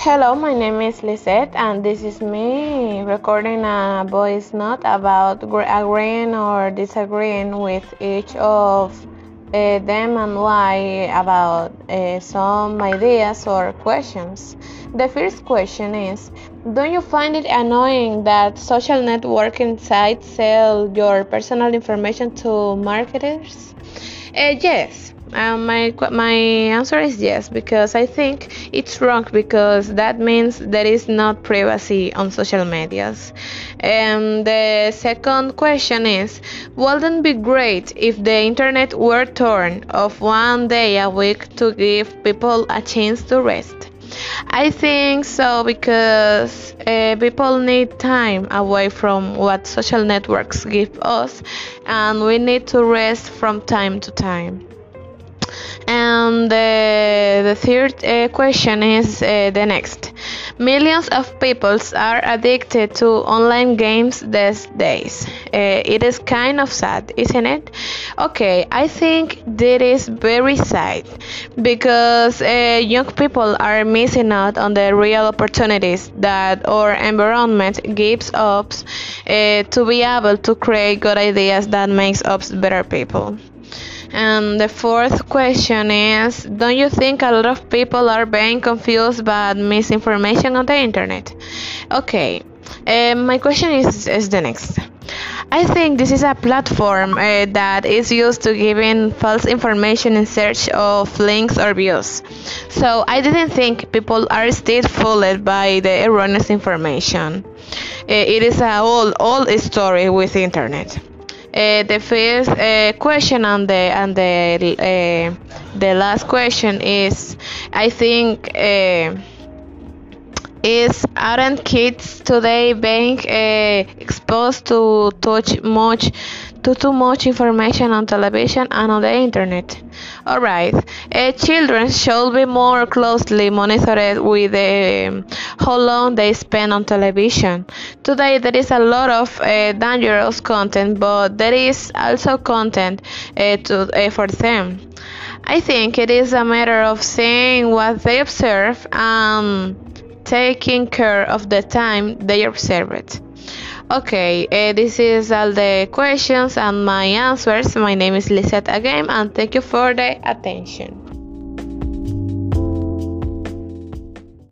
Hello, my name is Lisette, and this is me recording a voice note about agreeing or disagreeing with each of uh, them and why about uh, some ideas or questions. The first question is Don't you find it annoying that social networking sites sell your personal information to marketers? Uh, yes. Um, my my answer is yes because I think it's wrong because that means there is not privacy on social medias. And the second question is, wouldn't it be great if the internet were turned off one day a week to give people a chance to rest? I think so because uh, people need time away from what social networks give us, and we need to rest from time to time. And uh, the third uh, question is uh, the next. Millions of people are addicted to online games these days. Uh, it is kind of sad, isn't it? Okay, I think that is very sad because uh, young people are missing out on the real opportunities that our environment gives us uh, to be able to create good ideas that makes us better people. And the fourth question is Don't you think a lot of people are being confused by misinformation on the internet? Okay, uh, my question is, is the next. I think this is a platform uh, that is used to giving false information in search of links or views. So I didn't think people are still fooled by the erroneous information. Uh, it is a old, old story with internet. Uh, the first uh, question and the and the uh, the last question is, I think, is aren't kids today being uh, exposed to touch much to too much information on television and on the internet? All right, uh, children should be more closely monitored with uh, how long they spend on television. Today there is a lot of uh, dangerous content, but there is also content uh, to, uh, for them. I think it is a matter of seeing what they observe and taking care of the time they observe it. Okay, uh, this is all the questions and my answers. My name is Lisette again, and thank you for the attention.